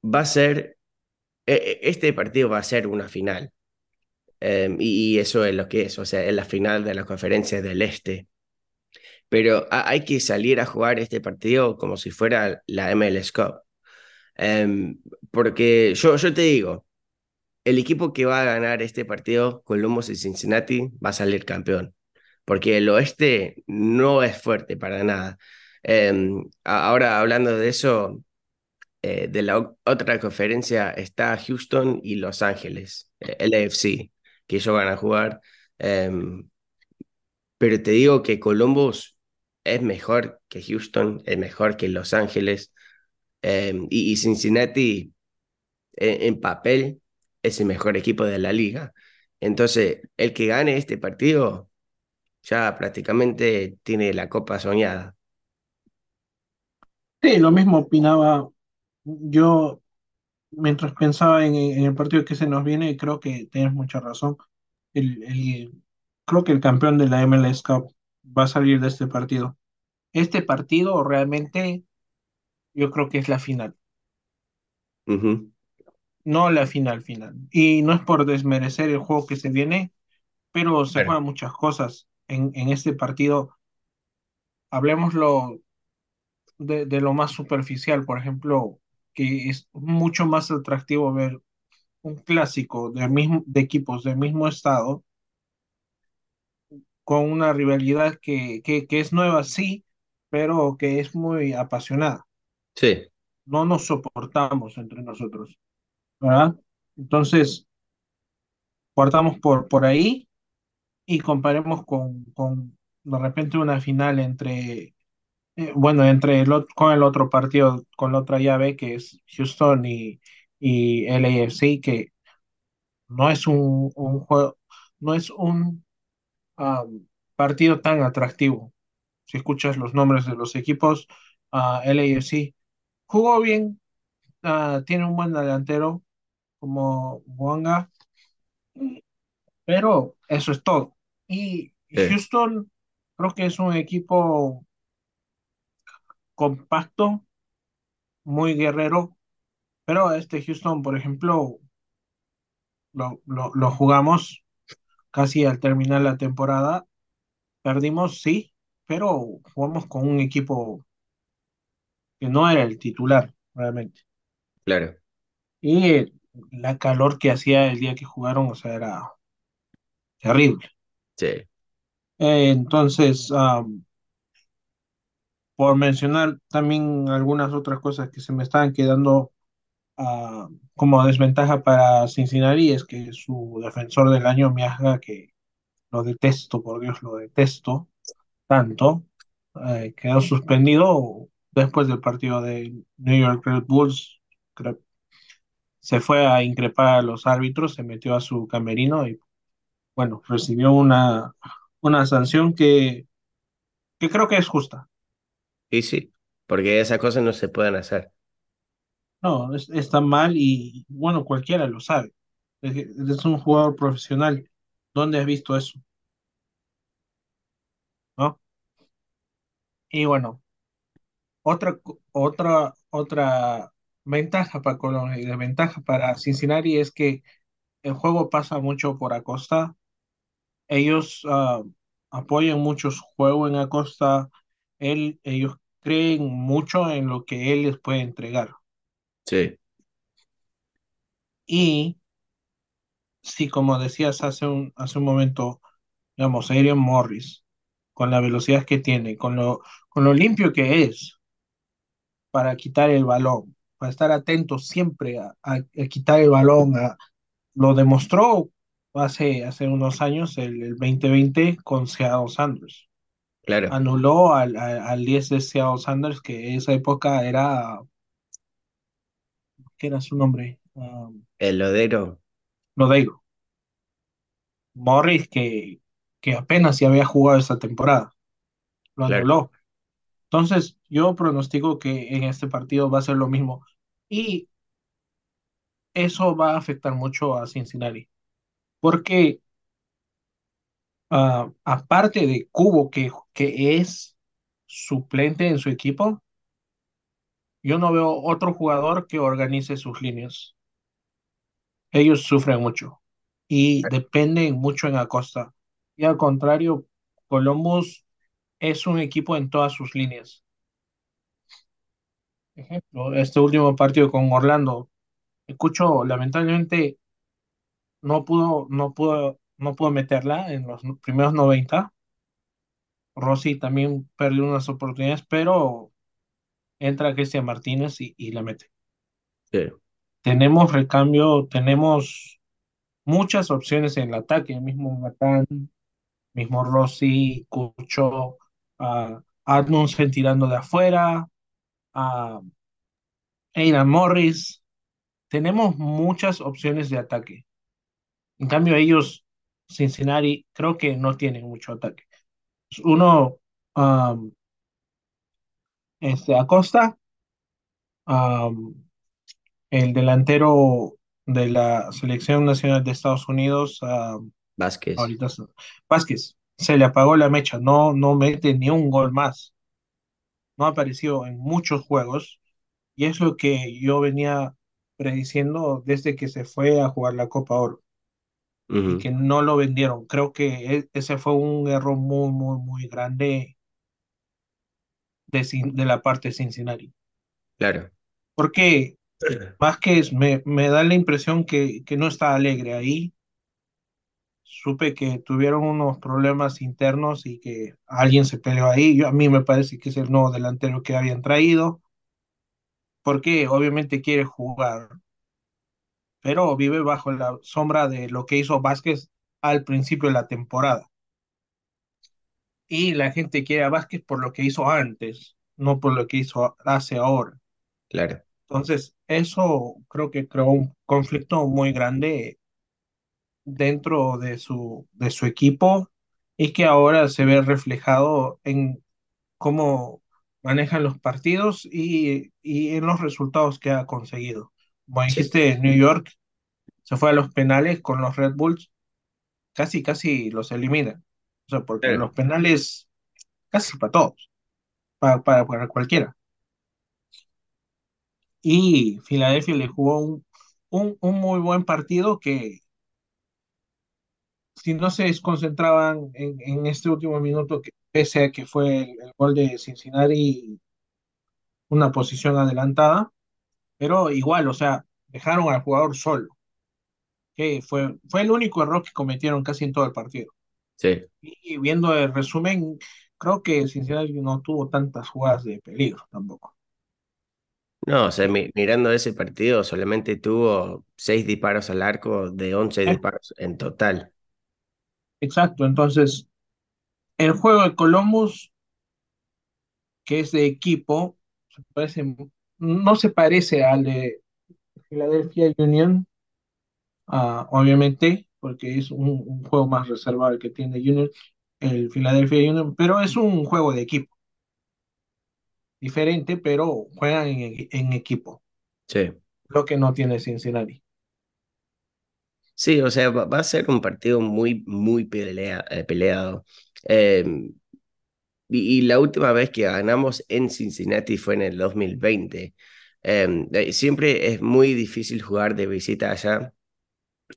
va a ser, eh, este partido va a ser una final. Eh, y, eso es lo que es, o sea, es la final de la conferencia del Este. Pero ha- hay que salir a jugar este partido como si fuera la MLS Cup. Eh, porque yo te digo, el equipo que va a ganar este partido, Columbus y Cincinnati, va a salir campeón, porque el oeste no es fuerte para nada. Eh, a- ahora hablando de eso, eh, de la otra conferencia está Houston y Los Ángeles, eh, LAFC, que ellos van a jugar. Eh, pero te digo que Columbus es mejor que Houston, es mejor que Los Ángeles, eh, y, Cincinnati en, en papel es el mejor equipo de la liga. Entonces, el que gane este partido ya prácticamente tiene la copa soñada. Sí, lo mismo opinaba Yo, mientras pensaba en, en el partido que se nos viene, creo que tienes mucha razón. El, el- creo que el campeón de la MLS Cup va a salir de este partido. Este partido realmente yo creo que es la final, Ujú, no la final final. Y no es por desmerecer el juego que se viene, pero se juegan muchas cosas en, en este partido. Hablemoslo de, de lo más superficial, por ejemplo, que es mucho más atractivo ver un clásico de, mismo, de equipos del mismo estado con una rivalidad que, que, que es nueva, sí, pero que es muy apasionada. sí, No nos soportamos entre nosotros, ¿verdad? Entonces, partamos por, por ahí y comparemos con, con de repente una final entre, eh, bueno, entre el, con el otro partido, con la otra llave que es Houston y, y LAFC, que no es un, un juego, no es un partido tan atractivo. Si escuchas los nombres de los equipos, uh, LAFC jugó bien, uh, tiene un buen delantero como Wanga, pero eso es todo. Y sí, Houston creo que es un equipo compacto, muy guerrero, pero este Houston, por ejemplo, lo, lo, lo jugamos casi al terminar la temporada, perdimos, sí, pero jugamos con un equipo que no era el titular, realmente. claro, Y la calor que hacía el día que jugaron, o sea, era terrible. sí, Eh, entonces, por mencionar también algunas otras cosas que se me estaban quedando ah, como desventaja para Cincinnati, es que su defensor del año, Miaja, que lo detesto, por Dios, lo detesto tanto, eh, quedó suspendido después del partido de New York Red Bulls. Creo, se fue a increpar a los árbitros, se metió a su camerino y bueno, recibió una, una sanción que, que creo que es justa. y sí, porque esas cosas no se pueden hacer. No, es- está mal y bueno, cualquiera lo sabe. Es, es un jugador profesional. ¿Dónde has visto eso? ¿No? Y bueno, otra, otra, otra ventaja para Colombia y desventaja para Cincinnati es que el juego pasa mucho por Acosta. Ellos ah, apoyan mucho su juego en Acosta. Él, ellos creen mucho en lo que él les puede entregar. Sí, Y sí, como decías hace un, hace un momento, digamos, Adrian Morris, con la velocidad que tiene, con lo, con lo limpio que es para quitar el balón, para estar atento siempre a, a- a quitar el balón, a- lo demostró hace, hace unos años, el, el 2020, con Seattle Sanders. claro, Anuló al, al, al 10 de Seattle Sanders, que en esa época era, ¿qué era su nombre? Um, el lodero, Lodeiro. Morris, que, que apenas si había jugado esa temporada, lo claro, anuló. Entonces, yo pronostico que en este partido va a ser lo mismo. Y eso va a afectar mucho a Cincinnati. Porque ah, aparte de Cubo, que, que es suplente en su equipo, yo no veo otro jugador que organice sus líneas. Ellos sufren mucho y dependen mucho en Acosta. Y al contrario, Columbus es un equipo en todas sus líneas. Ejemplo, este último partido con Orlando, escucho, lamentablemente no pudo, no pudo, no pudo meterla en los primeros 90. Rossi también perdió unas oportunidades, pero entra Cristian Martínez y, y la mete. sí, Tenemos recambio, tenemos muchas opciones en el ataque, el mismo Matán, mismo Rossi, Cucho, uh, Admundsen tirando de afuera, uh, Aidan Morris. Tenemos muchas opciones de ataque. En cambio, ellos, Cincinnati, creo que no tienen mucho ataque. Uno, um, este, Acosta, um, el delantero de la Selección Nacional de Estados Unidos, ah, Vázquez. ahorita Vázquez, se le apagó la mecha, no, no mete ni un gol más, no ha aparecido en muchos juegos y es lo que yo venía prediciendo desde que se fue a jugar la Copa Oro y que no lo vendieron. Creo que e- ese fue un error muy, muy, muy grande de, de la parte de Cincinnati. claro. Porque Vázquez me, me da la impresión que, que no está alegre ahí. Supe que tuvieron unos problemas internos y que alguien se peleó ahí. Yo, a mí me parece que es el nuevo delantero que habían traído, porque obviamente quiere jugar, pero vive bajo la sombra de lo que hizo Vázquez al principio de la temporada. Y la gente quiere a Vázquez por lo que hizo antes, no por lo que hizo hace ahora. Claro. Entonces, eso creo que creó un conflicto muy grande dentro de su, de su equipo y que ahora se ve reflejado en cómo manejan los partidos y, y en los resultados que ha conseguido. Como Sí, dijiste, New York se fue a los penales con los Red Bulls, casi, casi los elimina. O sea, porque los penales casi para todos, para, para, para cualquiera. Y Filadelfia le jugó un, un, un muy buen partido que si no se concentraban en, en este último minuto, que pese a que fue el, el gol de Cincinnati, una posición adelantada, pero igual, o sea, dejaron al jugador solo, que fue, fue el único error que cometieron casi en todo el partido. Sí. Y viendo el resumen, creo que Cincinnati no tuvo tantas jugadas de peligro tampoco. No, o sea, mi- mirando ese partido, solamente tuvo seis disparos al arco de 11 Eh, disparos en total. Exacto, entonces el juego de Columbus, que es de equipo, se parece, no se parece al de Philadelphia Union, ah, obviamente, porque es un, un juego más reservado el que tiene Union, el Philadelphia Union, pero es un juego de equipo, diferente, pero juegan en, en equipo, Sí. lo que no tiene Cincinnati. Sí, o sea, va, a ser un partido muy, muy pelea- eh, peleado. Eh, y, la última vez que ganamos en Cincinnati fue en el 2020. Eh, eh, siempre es muy difícil jugar de visita allá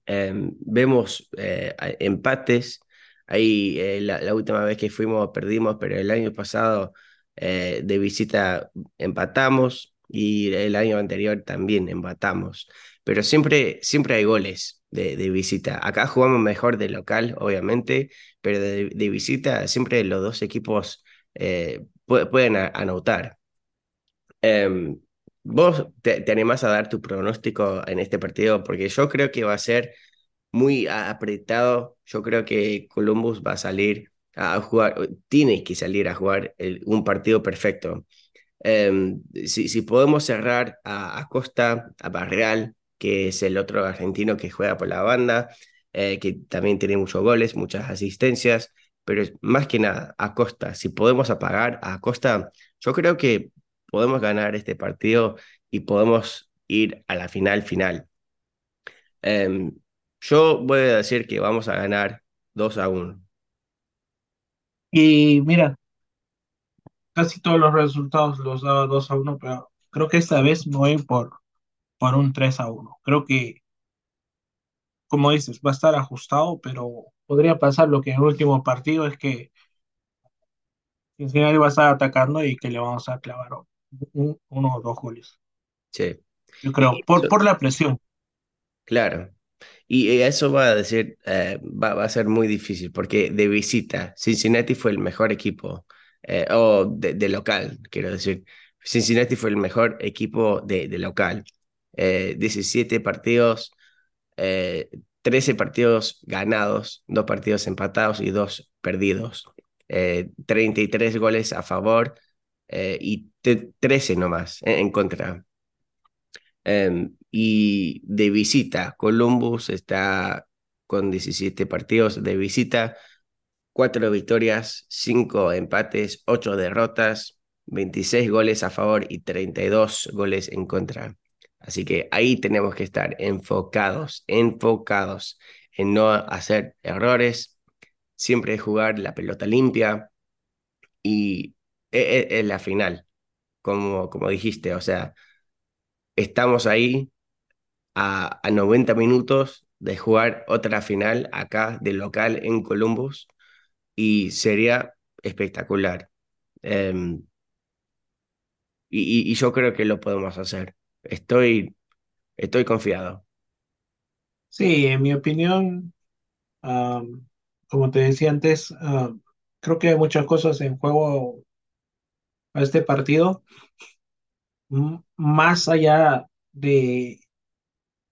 Eh, vemos eh, empates. Ahí eh, la, la última vez que fuimos perdimos, pero el año pasado de visita empatamos y el año anterior también empatamos. Pero siempre, siempre hay goles de, de visita. Acá jugamos mejor de local, obviamente, pero de, de visita siempre los dos equipos eh, pu- pueden a- anotar. Em, ¿vos te, te animás a dar tu pronóstico en este partido? Porque yo creo que va a ser muy a- apretado. Yo creo que Columbus va a salir a jugar, tiene que salir a jugar un partido perfecto. Em, si, si podemos cerrar a Acosta, a Barreal, que es el otro argentino que juega por la banda, eh, que también tiene muchos goles, muchas asistencias, pero más que nada, Acosta, si podemos apagar a Acosta, yo creo que podemos ganar este partido y podemos ir a la final final. Em, yo voy a decir que vamos a ganar 2 a uno Y mira, casi todos los resultados los daba 2 a uno pero creo que esta vez me voy por, por un 3 a uno Creo que, como dices, va a estar ajustado, pero podría pasar lo que en el último partido es que Cincinnati va a estar atacando y que le vamos a clavar un- uno o dos goles. Sí. Yo Y creo, por, eso- por la presión. claro. Y eso va a decir, eh, va, va a ser muy difícil porque de visita, Cincinnati fue el mejor equipo, eh, o de, de local, quiero decir. Cincinnati fue el mejor equipo de, de local. Eh, 17 partidos, eh, 13 partidos ganados, dos partidos empatados y dos perdidos. Eh, 33 goles a favor eh, y te- 13 nomás en, en contra. Em, y de visita, Columbus está con 17 partidos de visita, 4 victorias, 5 empates, 8 derrotas, 26 goles a favor y 32 goles en contra. Así que ahí tenemos que estar enfocados, enfocados en no hacer errores, siempre jugar la pelota limpia y es la final, como, como dijiste, o sea, estamos ahí a, a 90 minutos de jugar otra final acá de local en Columbus y sería espectacular. Em, y, y, yo creo que lo podemos hacer. Estoy, estoy confiado. Sí, en mi opinión, como te decía antes, creo que hay muchas cosas en juego a este partido, más allá de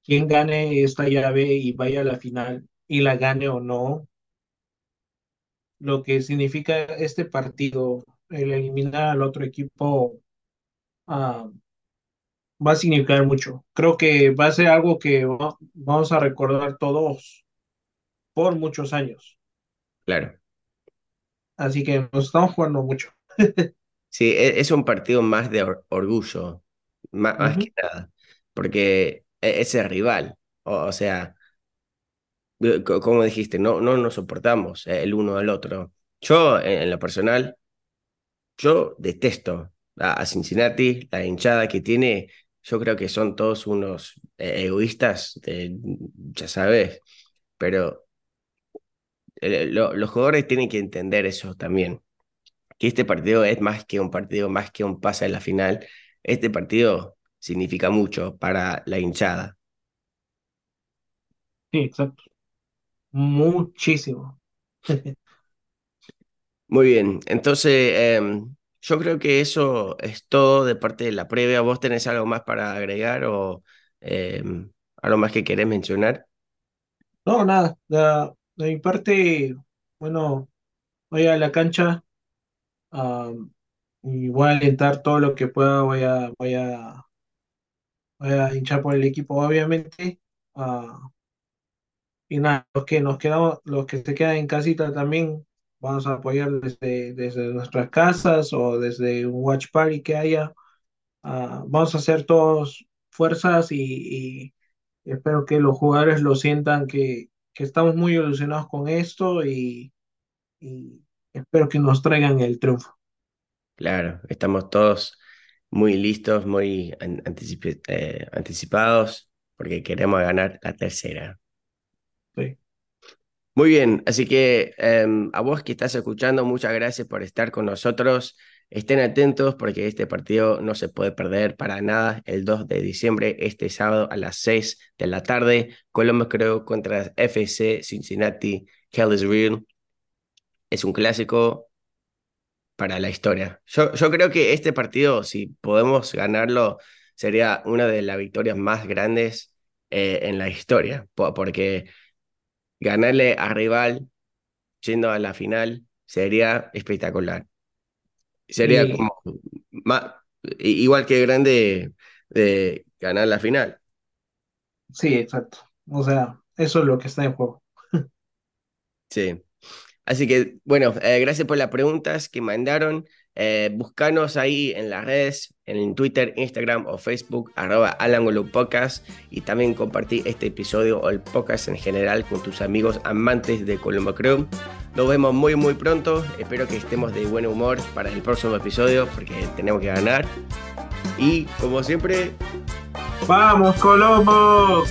quién gane esta llave y vaya a la final y la gane o no, lo que significa este partido, el eliminar al otro equipo, va a significar mucho. Creo que va a ser algo que vamos a recordar todos por muchos años. Claro. Así que nos estamos jugando mucho. sí, e, es un partido más de orgullo, más, que nada, porque e, es el rival, o, sea, como dijiste, no, no nos soportamos eh, el uno al otro. Yo, en, lo personal, yo detesto a, Cincinnati, la hinchada que tiene, yo creo que son todos unos eh, egoístas, ya sabes, pero eh, los jugadores tienen que entender eso también, que este partido es más que un partido, más que un pase en la final, este partido significa mucho para la hinchada. Sí, exacto. Muchísimo. Muy bien, entonces em, yo creo que eso es todo de parte de la previa. ¿Vos tenés algo más para agregar o em, algo más que querés mencionar? No, nada. De, mi parte, bueno, voy a la cancha y voy a alentar todo lo que pueda. Voy a, voy a, voy a hinchar por el equipo, obviamente. Uh, y nada, los que nos quedamos, los que se quedan en casita también, vamos a apoyar desde, desde nuestras casas o desde un watch party que haya. Ah, vamos a hacer todos fuerzas y, espero que los jugadores lo sientan que, que estamos muy ilusionados con esto y, y espero que nos traigan el triunfo. Claro, estamos todos muy listos, muy eh, anticipados, porque queremos ganar la tercera. Muy bien, así que em, a vos que estás escuchando, muchas gracias por estar con nosotros. Estén atentos porque este partido no se puede perder para nada el 2 de diciembre, este sábado a las 6 de la tarde. Colombia creo contra FC Cincinnati, Hell is Real. Es un clásico para la historia. Yo, yo creo que este partido, si podemos ganarlo, sería una de las victorias más grandes eh, en la historia, porque ganarle a rival yendo a la final sería espectacular. Sería como más, igual que grande de ganar la final. Sí, exacto. O sea, eso es lo que está en juego. Sí. Así que, bueno, eh, gracias por las preguntas que mandaron. Eh, ahí en las redes, en Twitter, Instagram o Facebook, arroba Podcast y también compartí este episodio o el podcast en general con tus amigos amantes de Colombo Crew. Nos vemos muy muy pronto, espero que estemos de buen humor para el próximo episodio porque tenemos que ganar. Y como siempre... ¡Vamos Colombo!